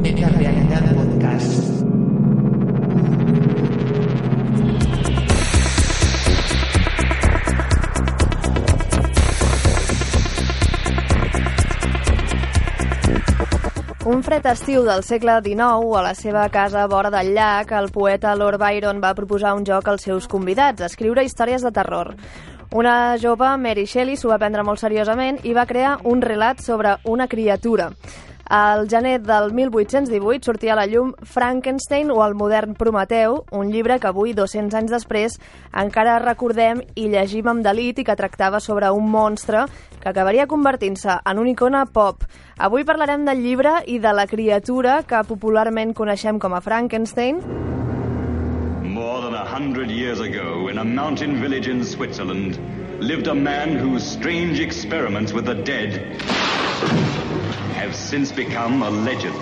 Metarealidad Podcast. Un fred estiu del segle XIX, a la seva casa a vora del llac, el poeta Lord Byron va proposar un joc als seus convidats, escriure històries de terror. Una jove, Mary Shelley, s'ho va prendre molt seriosament i va crear un relat sobre una criatura. Al gener del 1818 sortia a la llum Frankenstein o el modern Prometeu, un llibre que avui, 200 anys després, encara recordem i llegim amb delit i que tractava sobre un monstre que acabaria convertint-se en una icona pop. Avui parlarem del llibre i de la criatura que popularment coneixem com a Frankenstein, More than a hundred years ago, in a mountain village in Switzerland, lived a man whose strange experiments with the dead have since become a legend.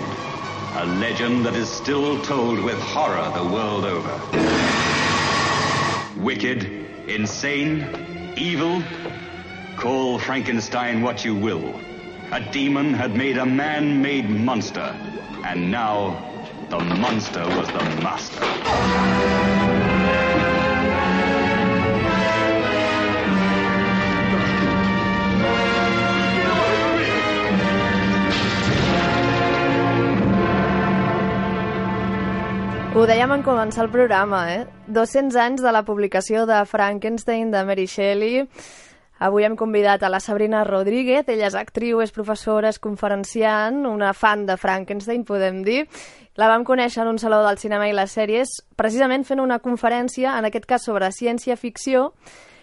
A legend that is still told with horror the world over. Wicked, insane, evil, call Frankenstein what you will. A demon had made a man-made monster, and now the monster was the master. Ho dèiem en començar el programa, eh? 200 anys de la publicació de Frankenstein de Mary Shelley. Avui hem convidat a la Sabrina Rodríguez, ella és actriu, és professora, és conferenciant, una fan de Frankenstein, podem dir. La vam conèixer en un saló del cinema i les sèries, precisament fent una conferència, en aquest cas sobre ciència-ficció,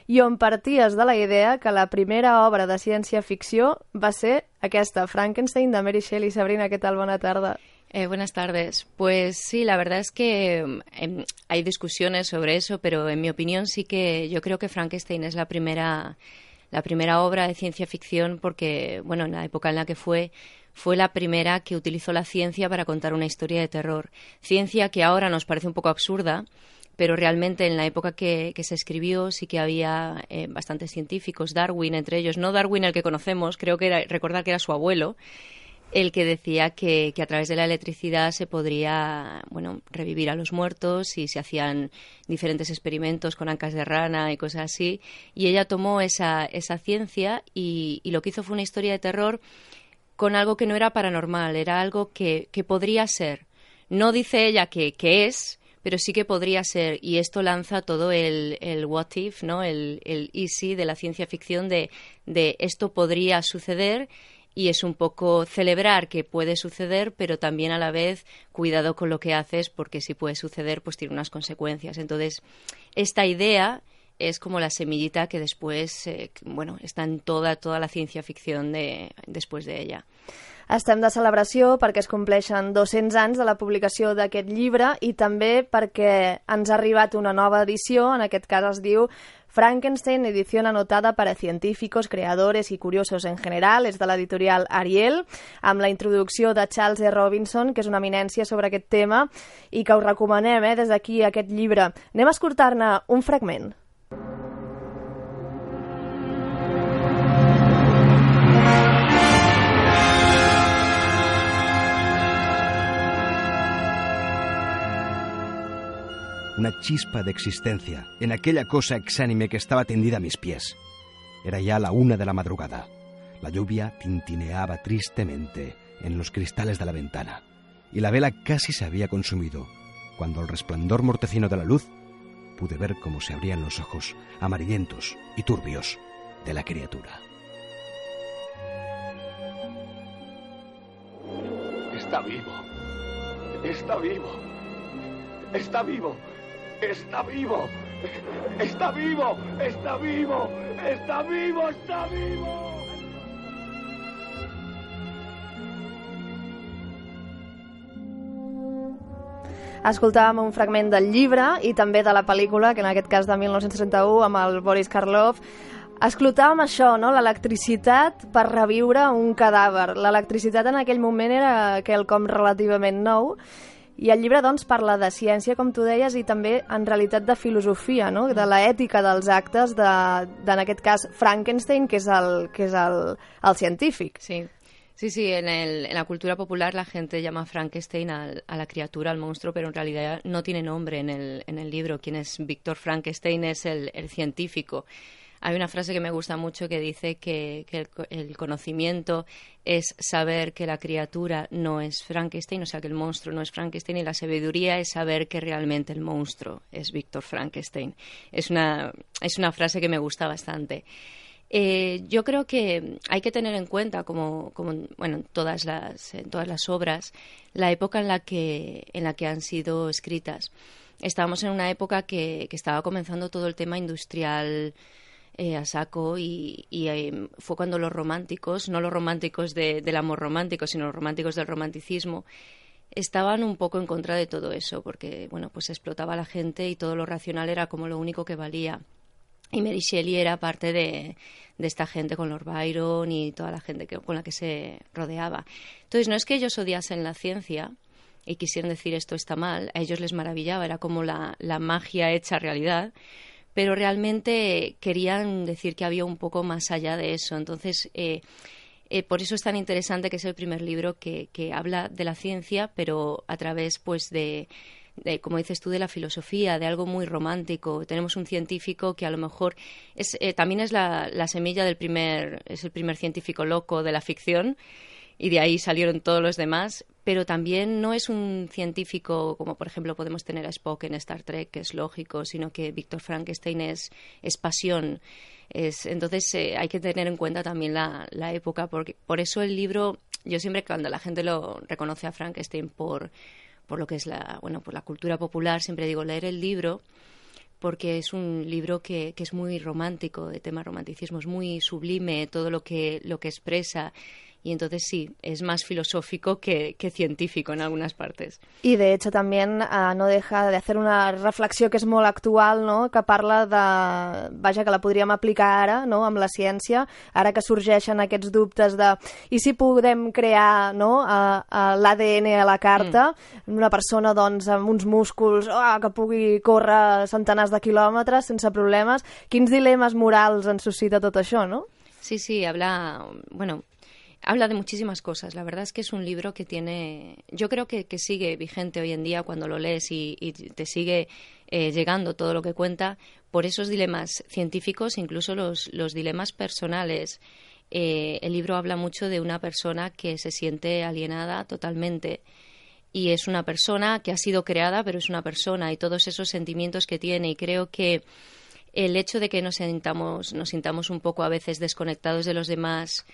i on parties de la idea que la primera obra de ciència-ficció va ser aquesta, Frankenstein, de Mary Shelley. Sabrina, què tal? Bona tarda. Eh, buenas tardes. Pues sí, la verdad es que eh, hay discusiones sobre eso, pero en mi opinión sí que yo creo que Frankenstein es la primera, la primera obra de ciencia ficción porque, bueno, en la época en la que fue, fue la primera que utilizó la ciencia para contar una historia de terror. Ciencia que ahora nos parece un poco absurda, pero realmente en la época que, que se escribió sí que había eh, bastantes científicos, Darwin entre ellos, no Darwin el que conocemos, creo que era, recordar que era su abuelo, el que decía que, a través de la electricidad se podría bueno, revivir a los muertos y se hacían diferentes experimentos con ancas de rana y cosas así. Y ella tomó esa, esa ciencia y, y, lo que hizo fue una historia de terror con algo que no era paranormal, era algo que, que podría ser. No dice ella que, que, es, pero sí que podría ser. Y esto lanza todo el, el what if, ¿no? el, el easy de la ciencia ficción de, de esto podría suceder y es un poco celebrar que puede suceder, pero también a la vez cuidado con lo que haces porque si puede suceder pues tiene unas consecuencias. Entonces, esta idea es como la semillita que después, eh, bueno, está en toda, toda la ciencia ficción de, después de ella. Estem de celebració perquè es compleixen 200 anys de la publicació d'aquest llibre i també perquè ens ha arribat una nova edició, en aquest cas es diu Frankenstein, edición anotada para científicos, creadores y curiosos en general, és de l'editorial Ariel, amb la introducció de Charles E. Robinson, que és una eminència sobre aquest tema i que us recomanem eh, des d'aquí aquest llibre. Anem a escoltar-ne un fragment. Una chispa de existencia en aquella cosa exánime que estaba tendida a mis pies. Era ya la una de la madrugada. La lluvia tintineaba tristemente en los cristales de la ventana y la vela casi se había consumido cuando al resplandor mortecino de la luz pude ver cómo se abrían los ojos amarillentos y turbios de la criatura. Está vivo. Está vivo. Está vivo. Está vivo. Está vivo. Está vivo. Está vivo. Está vivo. Escoltàvem un fragment del llibre i també de la pel·lícula, que en aquest cas de 1931, amb el Boris Karloff, Esclotàvem això, no? l'electricitat per reviure un cadàver. L'electricitat en aquell moment era quelcom relativament nou i el llibre doncs, parla de ciència, com tu deies, i també en realitat de filosofia, no? de l'ètica dels actes, de, de, en aquest cas Frankenstein, que és el, que és el, el científic. Sí. Sí, sí, en, el, en, la cultura popular la gente llama Frankenstein a, a, la criatura, al monstruo, pero en realidad no tiene nombre en el, en el libro. Quien es Víctor Frankenstein es el, el, científico. Hay una frase que me gusta mucho que dice que, el, conocimiento es saber que la criatura no es Frankenstein, o sea, que el monstruo no es Frankenstein, y la sabiduría es saber que realmente el monstruo es Víctor Frankenstein. Es una, es una frase que me gusta bastante. Eh, yo creo que hay que tener en cuenta, como, como bueno, en todas las, en todas las obras, la época en la que, en la que han sido escritas. Estábamos en una época que, que estaba comenzando todo el tema industrial eh, a saco y, y eh, fue cuando los románticos, no los románticos de, del amor romántico, sino los románticos del romanticismo, estaban un poco en contra de todo eso, porque bueno, pues explotaba la gente y todo lo racional era como lo único que valía. Y Mary Shelley era parte de, esta gente con Lord Byron y toda la gente con la que se rodeaba. Entonces, no es que ellos odiasen la ciencia y quisieran decir esto está mal, a ellos les maravillaba, era como la magia hecha realidad, pero realmente querían decir que había un poco más allá de eso. Entonces, eh, eh, por eso es tan interesante que es el primer libro que, que habla de la ciencia, pero a través pues de como dices tú, de la filosofía, de algo muy romántico. Tenemos un científico que a lo mejor es, eh, también es la, la, semilla del primer, es el primer científico loco de la ficción y de ahí salieron todos los demás, pero también no es un científico como por ejemplo podemos tener a Spock en Star Trek, que es lógico, sino que Víctor Frankenstein es, pasión. Es, entonces eh, hay que tener en cuenta también la, la época, porque por eso el libro, yo siempre cuando la gente lo reconoce a Frankenstein por por lo que es la, bueno, por la cultura popular, siempre digo leer el libro porque es un libro que, que es muy romántico, de tema romanticismo, es muy sublime todo lo que, lo que expresa y entonces sí, es más filosófico que, que científico en algunes partes. I de hecho també uh, no deja de hacer una reflexió que és molt actual, no? que parla de... Vaja, que la podríem aplicar ara, no?, amb la ciència, ara que sorgeixen aquests dubtes de i si podem crear no? uh, uh, l'ADN a la carta, mm. una persona doncs amb uns músculs oh, que pugui córrer centenars de quilòmetres sense problemes, quins dilemes morals ens suscita tot això, no? Sí, sí, habla, bueno, habla de muchísimas cosas. La verdad es que es un libro que tiene, yo creo que, que sigue vigente hoy en día cuando lo lees y, te sigue eh, llegando todo lo que cuenta por esos dilemas científicos, incluso los, los dilemas personales. Eh, el libro habla mucho de una persona que se siente alienada totalmente y es una persona que ha sido creada, pero es una persona y todos esos sentimientos que tiene y creo que el hecho de que nos sintamos, nos sintamos un poco a veces desconectados de los demás,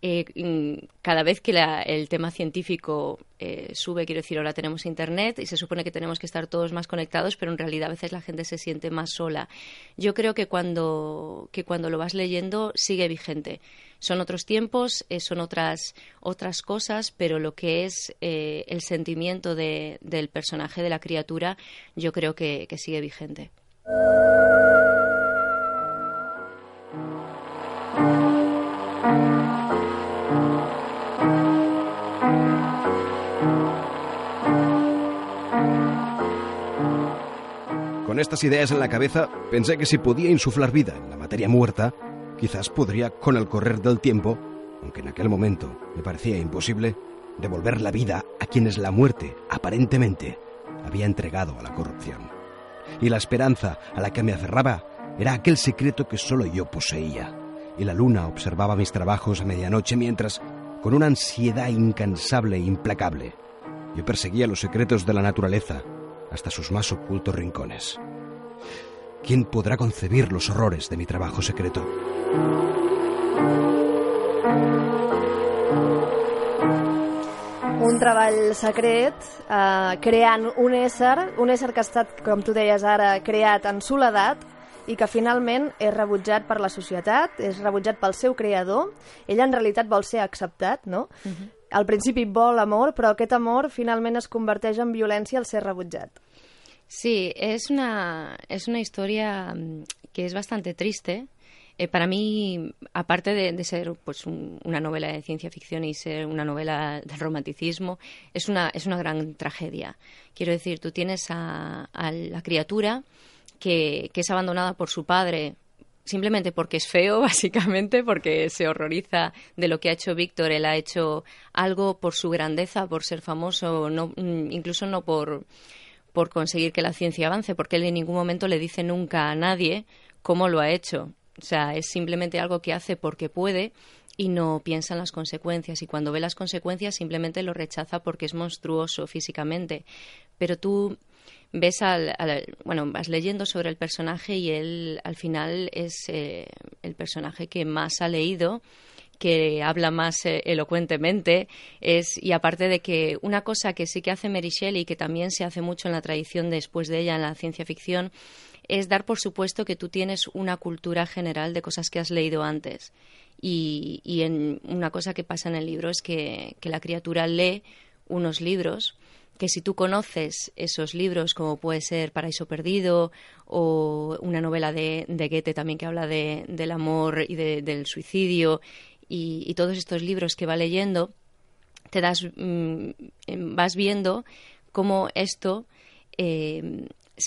eh, cada vez que el tema científico eh, sube, quiero decir, ahora tenemos Internet y se supone que tenemos que estar todos más conectados, pero en realidad a veces la gente se siente más sola. Yo creo que cuando, que cuando lo vas leyendo sigue vigente. Son otros tiempos, eh, son otras, otras cosas, pero lo que es el sentimiento de, del personaje, de la criatura, yo creo que, que sigue vigente. Con estas ideas en la cabeza, pensé que si podía insuflar vida en la materia muerta, quizás podría, con el correr del tiempo, aunque en aquel momento me parecía imposible, devolver la vida a quienes la muerte, aparentemente, había entregado a la corrupción. Y la esperanza a la que me aferraba era aquel secreto que solo yo poseía. Y la luna observaba mis trabajos a medianoche mientras, con una ansiedad incansable e implacable, yo perseguía los secretos de la naturaleza hasta sus más ocultos rincones. ¿Quién podrá concebir los horrores de mi trabajo secreto? Un treball secret, eh, creant un ésser, un ésser que ha estat, com tu deies ara, creat en soledat, i que finalment és rebutjat per la societat, és rebutjat pel seu creador. Ell en realitat vol ser acceptat, no? Uh -huh. Al principi vol amor, però aquest amor finalment es converteix en violència al ser rebutjat. Sí, es una, es una historia mm, que es bastante triste, eh, para mí, aparte de, ser pues un, una novela de ciencia ficción y ser una novela del romanticismo, es una, es una gran tragedia. Quiero decir, tú tienes a, a la criatura que, que, es abandonada por su padre simplemente porque es feo, básicamente, porque se horroriza de lo que ha hecho Víctor. Él ha hecho algo por su grandeza, por ser famoso, no, mm, incluso no por, por conseguir que la ciencia avance, porque él en ningún momento le dice nunca a nadie cómo lo ha hecho. O sea, es simplemente algo que hace porque puede y no piensa en las consecuencias. Y cuando ve las consecuencias simplemente lo rechaza porque es monstruoso físicamente. Pero tú ves al, bueno vas leyendo sobre el personaje y él al final es eh, el personaje que más ha leído que habla más eh, elocuentemente es y aparte de que una cosa que sí que hace Mary Shelley y que también se hace mucho en la tradición después de ella en la ciencia ficción es dar por supuesto que tú tienes una cultura general de cosas que has leído antes. Y, y en una cosa que pasa en el libro es que, que la criatura lee unos libros que si tú conoces esos libros, como puede ser Paraíso Perdido o una novela de, de Goethe también que habla de, del amor y del suicidio y, todos estos libros que va leyendo, te das, mm, em, vas viendo cómo esto eh,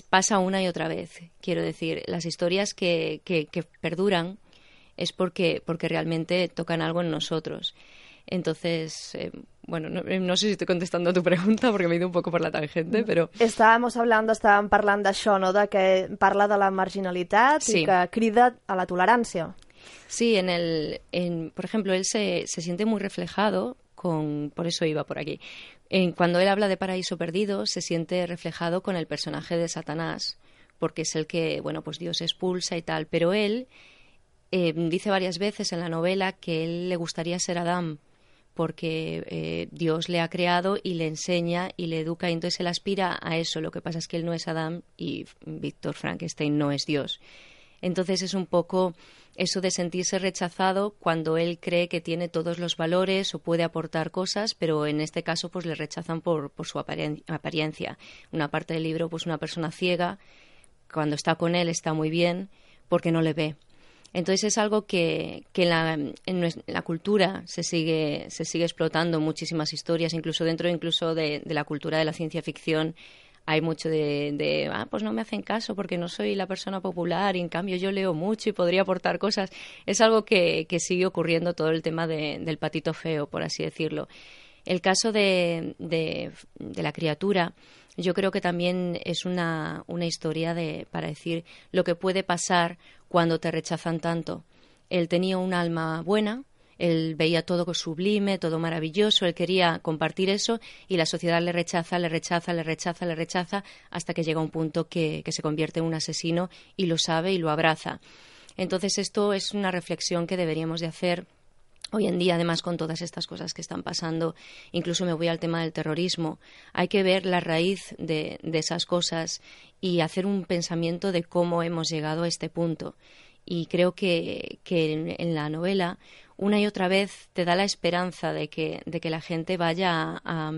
pasa una y otra vez. Quiero decir, las historias que, que, que perduran es porque, porque realmente tocan algo en nosotros. Entonces, eh, bueno, no, sé si estoy contestando a tu pregunta porque me he ido un poco por la tangente, pero... Estábamos hablando, estàvem parlant d'això, no? de que parla de la marginalitat sí. i que crida a la tolerancia. Sí, en el, por ejemplo, él se, se siente muy reflejado con, por eso iba por aquí. En, cuando él habla de paraíso perdido, se siente reflejado con el personaje de Satanás, porque es el que, bueno, pues Dios expulsa y tal, pero él eh, dice varias veces en la novela que él le gustaría ser Adán, porque eh, Dios le ha creado y le enseña y le educa y entonces él aspira a eso. Lo que pasa es que él no es Adán y Víctor Frankenstein no es Dios. Entonces es un poco eso de sentirse rechazado cuando él cree que tiene todos los valores o puede aportar cosas, pero en este caso pues le rechazan por, su apariencia. Una parte del libro, pues una persona ciega, cuando está con él está muy bien porque no le ve. Entonces es algo que, que la, en la cultura se sigue, se sigue explotando muchísimas historias, incluso dentro incluso de, la cultura de la ciencia ficción hay mucho de, ah, pues no me hacen caso porque no soy la persona popular y en cambio yo leo mucho y podría aportar cosas. Es algo que, que sigue ocurriendo todo el tema del patito feo, por así decirlo. El caso de, de, de la criatura, yo creo que también es una, una historia de, para decir lo que puede pasar cuando te rechazan tanto. Él tenía un alma buena, él veía todo sublime, todo maravilloso, él quería compartir eso y la sociedad le rechaza, le rechaza, le rechaza, le rechaza, hasta que llega un punto que, que se convierte en un asesino y lo sabe y lo abraza. Entonces esto es una reflexión que deberíamos de hacer Hoy en día, además, con todas estas cosas que están pasando, incluso me voy al tema del terrorismo, hay que ver la raíz de, esas cosas y hacer un pensamiento de cómo hemos llegado a este punto. Y creo que, en, la novela, una y otra vez, te da la esperanza de que, de que la gente vaya a,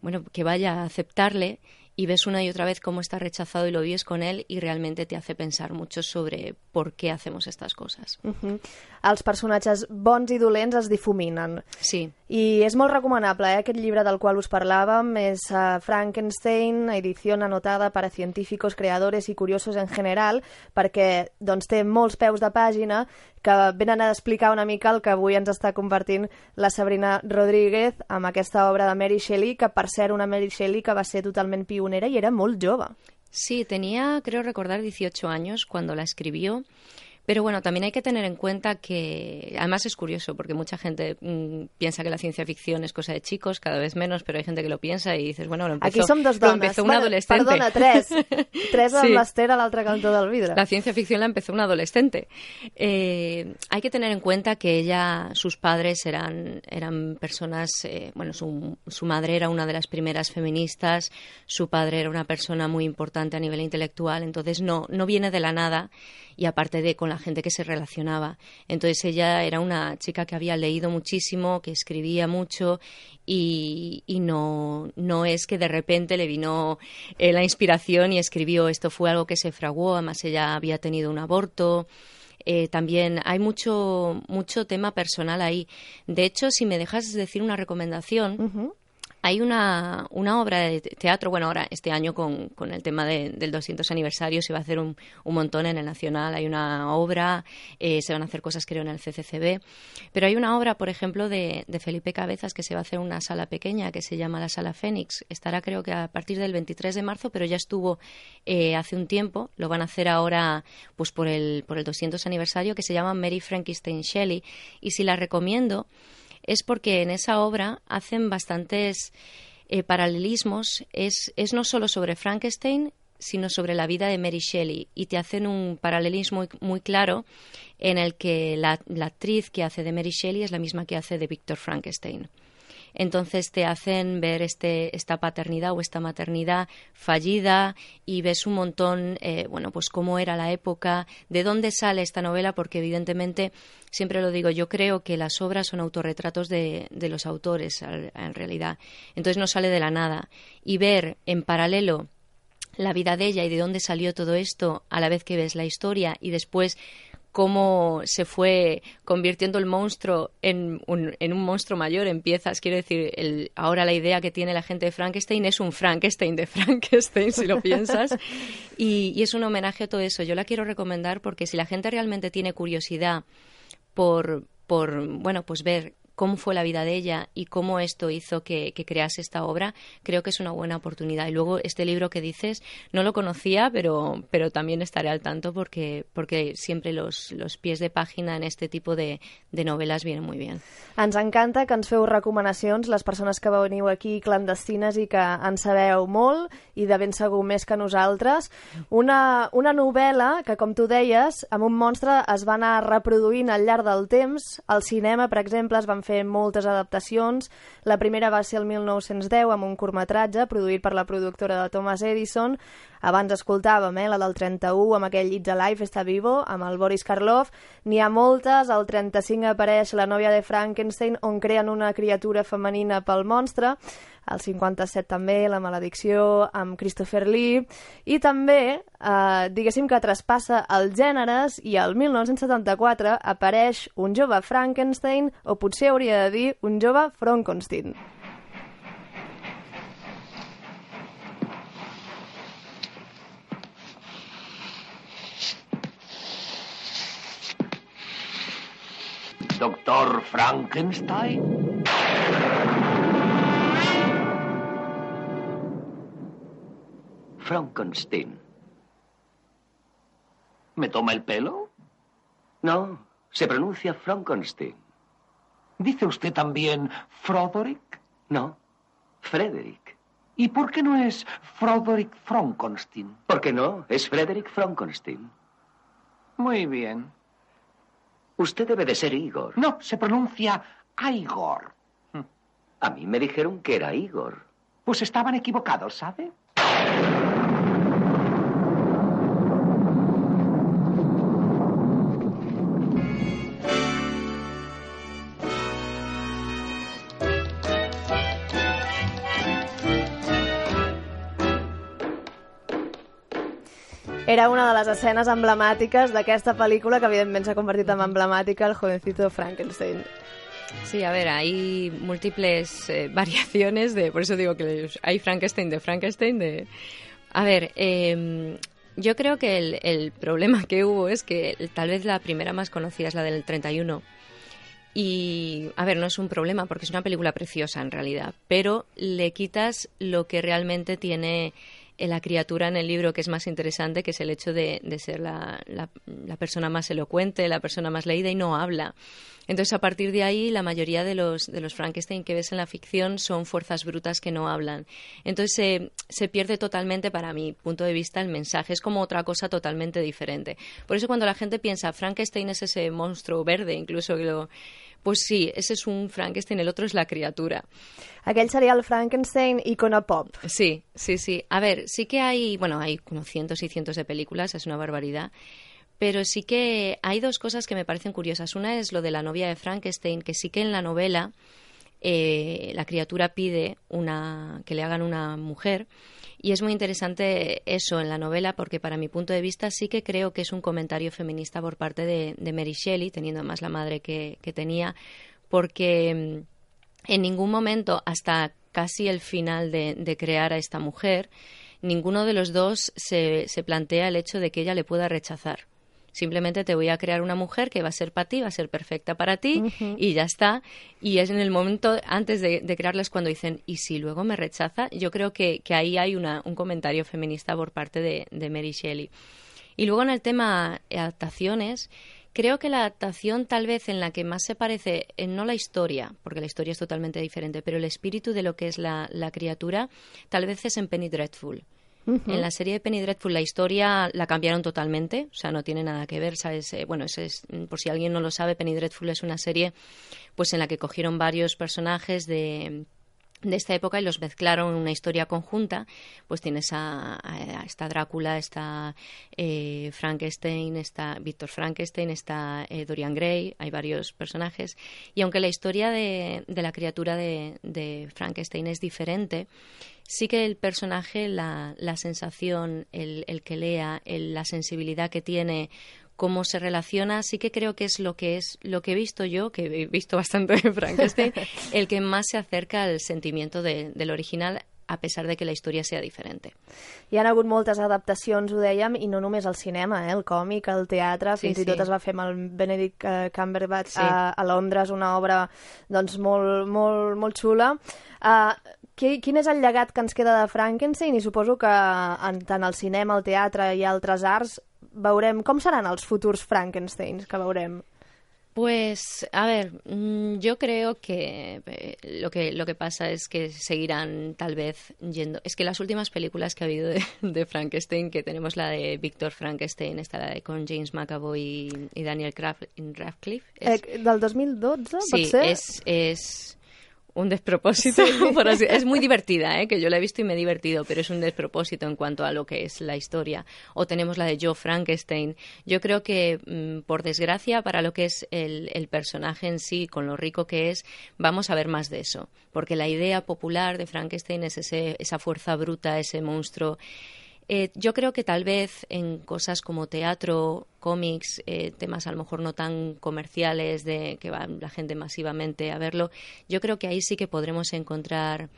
bueno, que vaya a aceptarle y ves una y otra vez cómo está rechazado y lo vives con él y realmente te hace pensar mucho sobre por qué hacemos estas cosas. Uh -huh. Els personatges bons i dolents es difuminen. Sí. I és molt recomanable, eh? aquest llibre del qual us parlàvem és uh, Frankenstein, edició anotada per a científicos, creadores i curiosos en general, perquè doncs, té molts peus de pàgina que venen a explicar una mica el que avui ens està compartint la Sabrina Rodríguez amb aquesta obra de Mary Shelley, que per ser una Mary Shelley que va ser totalment pionera i era molt jove. Sí, tenía, creo recordar, 18 años cuando la escribió. Pero bueno, también hay que tener en cuenta que, además es curioso, porque mucha gente mm, piensa que la ciencia ficción es cosa de chicos, cada vez menos, pero hay gente que lo piensa y dices, bueno, lo empezó, Aquí son dos lo empezó un adolescente. Perdona, tres. tres sí. amb l'Ester a l'altre cantó del vidre. La ciencia ficción la empezó un adolescente. Eh, hay que tener en cuenta que ella, sus padres eran, eran personas, eh, bueno, su, su madre era una de las primeras feministas, su padre era una persona muy importante a nivel intelectual, entonces no, no viene de la nada y aparte de con la gente que se relacionaba. Entonces ella era una chica que había leído muchísimo, que escribía mucho y, no, no es que de repente le vino eh, la inspiración y escribió esto. Fue algo que se fraguó, además ella había tenido un aborto. Eh, también hay mucho, mucho tema personal ahí. De hecho, si me dejas decir una recomendación, hay una, una, obra de teatro, bueno, ahora este año con, con el tema del 200 aniversario se va a hacer un, un, montón en el Nacional, hay una obra, eh, se van a hacer cosas creo en el CCCB, pero hay una obra, por ejemplo, de, de, Felipe Cabezas que se va a hacer una sala pequeña que se llama la Sala Fénix, estará creo que a partir del 23 de marzo, pero ya estuvo eh, hace un tiempo, lo van a hacer ahora pues por el, por el 200 aniversario, que se llama Mary Frankenstein Shelley, y si la recomiendo es porque en esa obra hacen bastantes eh, paralelismos. Es, es no solo sobre Frankenstein, sino sobre la vida de Mary Shelley y te hacen un paralelismo muy, claro en el que la, la, actriz que hace de Mary Shelley es la misma que hace de Victor Frankenstein entonces te hacen ver este, esta paternidad o esta maternidad fallida y ves un montón, eh, bueno, pues cómo era la época, de dónde sale esta novela, porque evidentemente, siempre lo digo, yo creo que las obras son autorretratos de, de los autores, en realidad. Entonces no sale de la nada. Y ver en paralelo la vida de ella y de dónde salió todo esto a la vez que ves la historia y después cómo se fue convirtiendo el monstruo en un, en un monstruo mayor. Empiezas, quiero decir, el, ahora la idea que tiene la gente de Frankenstein es un Frankenstein de Frankenstein, si lo piensas. Y, y es un homenaje a todo eso. Yo la quiero recomendar porque si la gente realmente tiene curiosidad por, por bueno, pues ver cómo fue la vida de ella y cómo esto hizo que, crease esta obra, creo que es una buena oportunidad. Y luego este libro que dices, no lo conocía, pero, pero también estaré al tanto porque, porque siempre los, los pies de página en este tipo de, de novel·les vienen muy bien. Ens encanta que ens feu recomanacions, les persones que veniu aquí clandestines i que en sabeu molt i de ben segur més que nosaltres. Una, una novel·la que, com tu deies, amb un monstre es va anar reproduint al llarg del temps. Al cinema, per exemple, es van fer moltes adaptacions. La primera va ser el 1910 amb un curtmetratge produït per la productora de Thomas Edison. Abans escoltàvem eh, la del 31 amb aquell It's Alive, Está Vivo, amb el Boris Karloff. N'hi ha moltes. Al 35 apareix La nòvia de Frankenstein, on creen una criatura femenina pel monstre el 57 també, La maledicció, amb Christopher Lee, i també, eh, diguéssim que traspassa els gèneres i el 1974 apareix un jove Frankenstein, o potser hauria de dir un jove Frankenstein. Doctor Frankenstein? Frankenstein. ¿Me toma el pelo? No, se pronuncia Frankenstein. ¿Dice usted también Froderick? No, Frederick. ¿Y por qué no es Froderick Frankenstein? ¿Por qué no? Es Frederick Frankenstein. Muy bien. Usted debe de ser Igor. No, se pronuncia Igor. A mí me dijeron que era Igor. Pues estaban equivocados, ¿sabe? Era una de les escenes emblemàtiques d'aquesta pel·lícula que evidentment s'ha convertit en emblemàtica, el jovencito Frankenstein. Sí, a ver, hay múltiples eh, variaciones de, por eso digo que hay Frankenstein de Frankenstein de... A ver, eh, yo creo que el, el, problema que hubo es que tal vez la primera más conocida es la del 31. Y, a ver, no es un problema porque es una película preciosa en realidad, pero le quitas lo que realmente tiene la criatura en el libro que es más interesante, que es el hecho de, de ser la, la, persona más elocuente, la persona más leída y no habla. Entonces, a partir de ahí, la mayoría de los, de los Frankenstein que ves en la ficción son fuerzas brutas que no hablan. Entonces, se pierde totalmente, para mi punto de vista, el mensaje. Es como otra cosa totalmente diferente. Por eso, cuando la gente piensa, Frankenstein es ese monstruo verde, incluso que lo pues sí, ese es un Frankenstein, el otro es la criatura. Aquel sería el Frankenstein icono pop. Sí, sí, sí. A ver, sí que hay, bueno, hay como cientos y cientos de películas, es una barbaridad. Pero sí que hay dos cosas que me parecen curiosas. Una es lo de la novia de Frankenstein, que sí que en la novela eh, la criatura pide una, que le hagan una mujer y es muy interesante eso en la novela porque para mi punto de vista sí que creo que es un comentario feminista por parte de, Mary Shelley, teniendo más la madre que, que tenía, porque mm, en ningún momento, hasta casi el final de, de crear a esta mujer, ninguno de los dos se, se plantea el hecho de que ella le pueda rechazar. Simplemente te voy a crear una mujer que va a ser para ti, va a ser perfecta para ti y ya está. Y es en el momento antes de, de crearlas cuando dicen, ¿y si luego me rechaza? Yo creo que, que ahí hay una, un comentario feminista por parte de, de Mary Shelley. Y luego en el tema adaptaciones, creo que la adaptación tal vez en la que más se parece, en no la historia, porque la historia es totalmente diferente, pero el espíritu de lo que es la, la criatura, tal vez es en Penny Dreadful. En la serie de Penny Dreadful la historia la cambiaron totalmente, o sea, no tiene nada que ver, ¿sabes? Eh, bueno, es, es- por si alguien no lo sabe, Penny Dreadful es una serie pues en la que cogieron varios personajes de de esta época y los mezclaron en una historia conjunta, pues tienes a, a- esta Drácula, está eh, Frankenstein, está Víctor Frankenstein, está eh, Dorian Gray, hay varios personajes. Y aunque la historia de, la criatura de, Frankenstein es diferente, sí que el personaje, la, la sensación, el, el que lea, el- la sensibilidad que tiene, cómo se relaciona, sí que creo que es lo que es lo que he visto yo, que he visto bastante de Frankenstein, el que más se acerca al sentimiento de- del original, a pesar de que la historia sea diferente. Hi han hagut moltes adaptacions, ho dèiem, i no només al cinema, eh? el còmic, el teatre, Sí, fins i sí. tot es va fer amb el Benedict eh, Cumberbatch Sí. a, a Londres, una obra doncs, molt, molt, molt xula. Uh, qui, quin és el llegat que ens queda de Frankenstein? I suposo que en, tant al cinema, al teatre i altres arts veurem com seran els futurs Frankensteins que veurem. Pues, a ver, mm, yo creo que eh, lo que lo que pasa es que seguirán tal vez yendo. Es que las últimas películas que ha habido de, de Frankenstein, que tenemos la de Víctor Frankenstein, está la de con James McAvoy y, y Daniel Radcliffe. es- Eh, del 2012, pot Sí, ser? es, es un despropósito. por así- es muy divertida, ¿eh? que yo la he visto y me he divertido, pero es un despropósito en cuanto a lo que es la historia. O tenemos la de Joe Frankenstein. Yo creo que, mm, por desgracia, para lo que es el, el personaje en sí, con lo rico que es, vamos a ver más de eso. Porque la idea popular de Frankenstein es ese, esa fuerza bruta, ese monstruo. Eh, yo creo que tal vez en cosas como teatro, cómics, eh, temas a lo mejor no tan comerciales de que va la gente masivamente a verlo, yo creo que ahí sí que podremos encontrar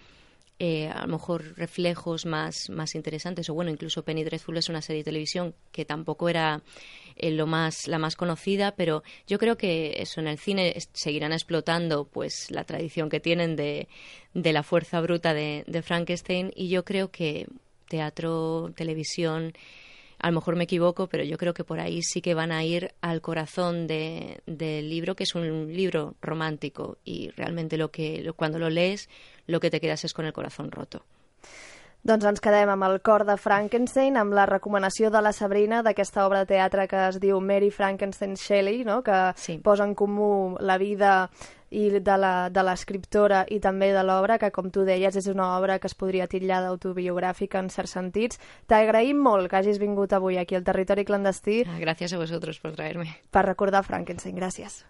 eh, a lo mejor reflejos más, más interesantes. O bueno, incluso Penny Dreadful es una serie de televisión que tampoco era eh, lo más, la más conocida, pero yo creo que eso en el cine seguirán explotando pues la tradición que tienen de, de la fuerza bruta de, de Frankenstein y yo creo que teatro, televisión, a lo mejor me equivoco, pero yo creo que por ahí sí que van a ir al corazón de- del libro, que es un libro romántico y realmente lo que lo- cuando lo lees lo que te quedas es con el corazón roto. Doncs ens quedem amb el cor de Frankenstein, amb la recomanació de la Sabrina d'aquesta obra de teatre que es diu Mary Frankenstein Shelley, no? que Sí. posa en comú la vida i de la- de l'escriptora i també de l'obra, que com tu deies és una obra que es podria titllar d'autobiogràfica en certs sentits. T'agraïm molt que hagis vingut avui aquí al Territori Clandestí Ah, Gracias a vosotros por traerme. per recordar Frankenstein. Gràcies.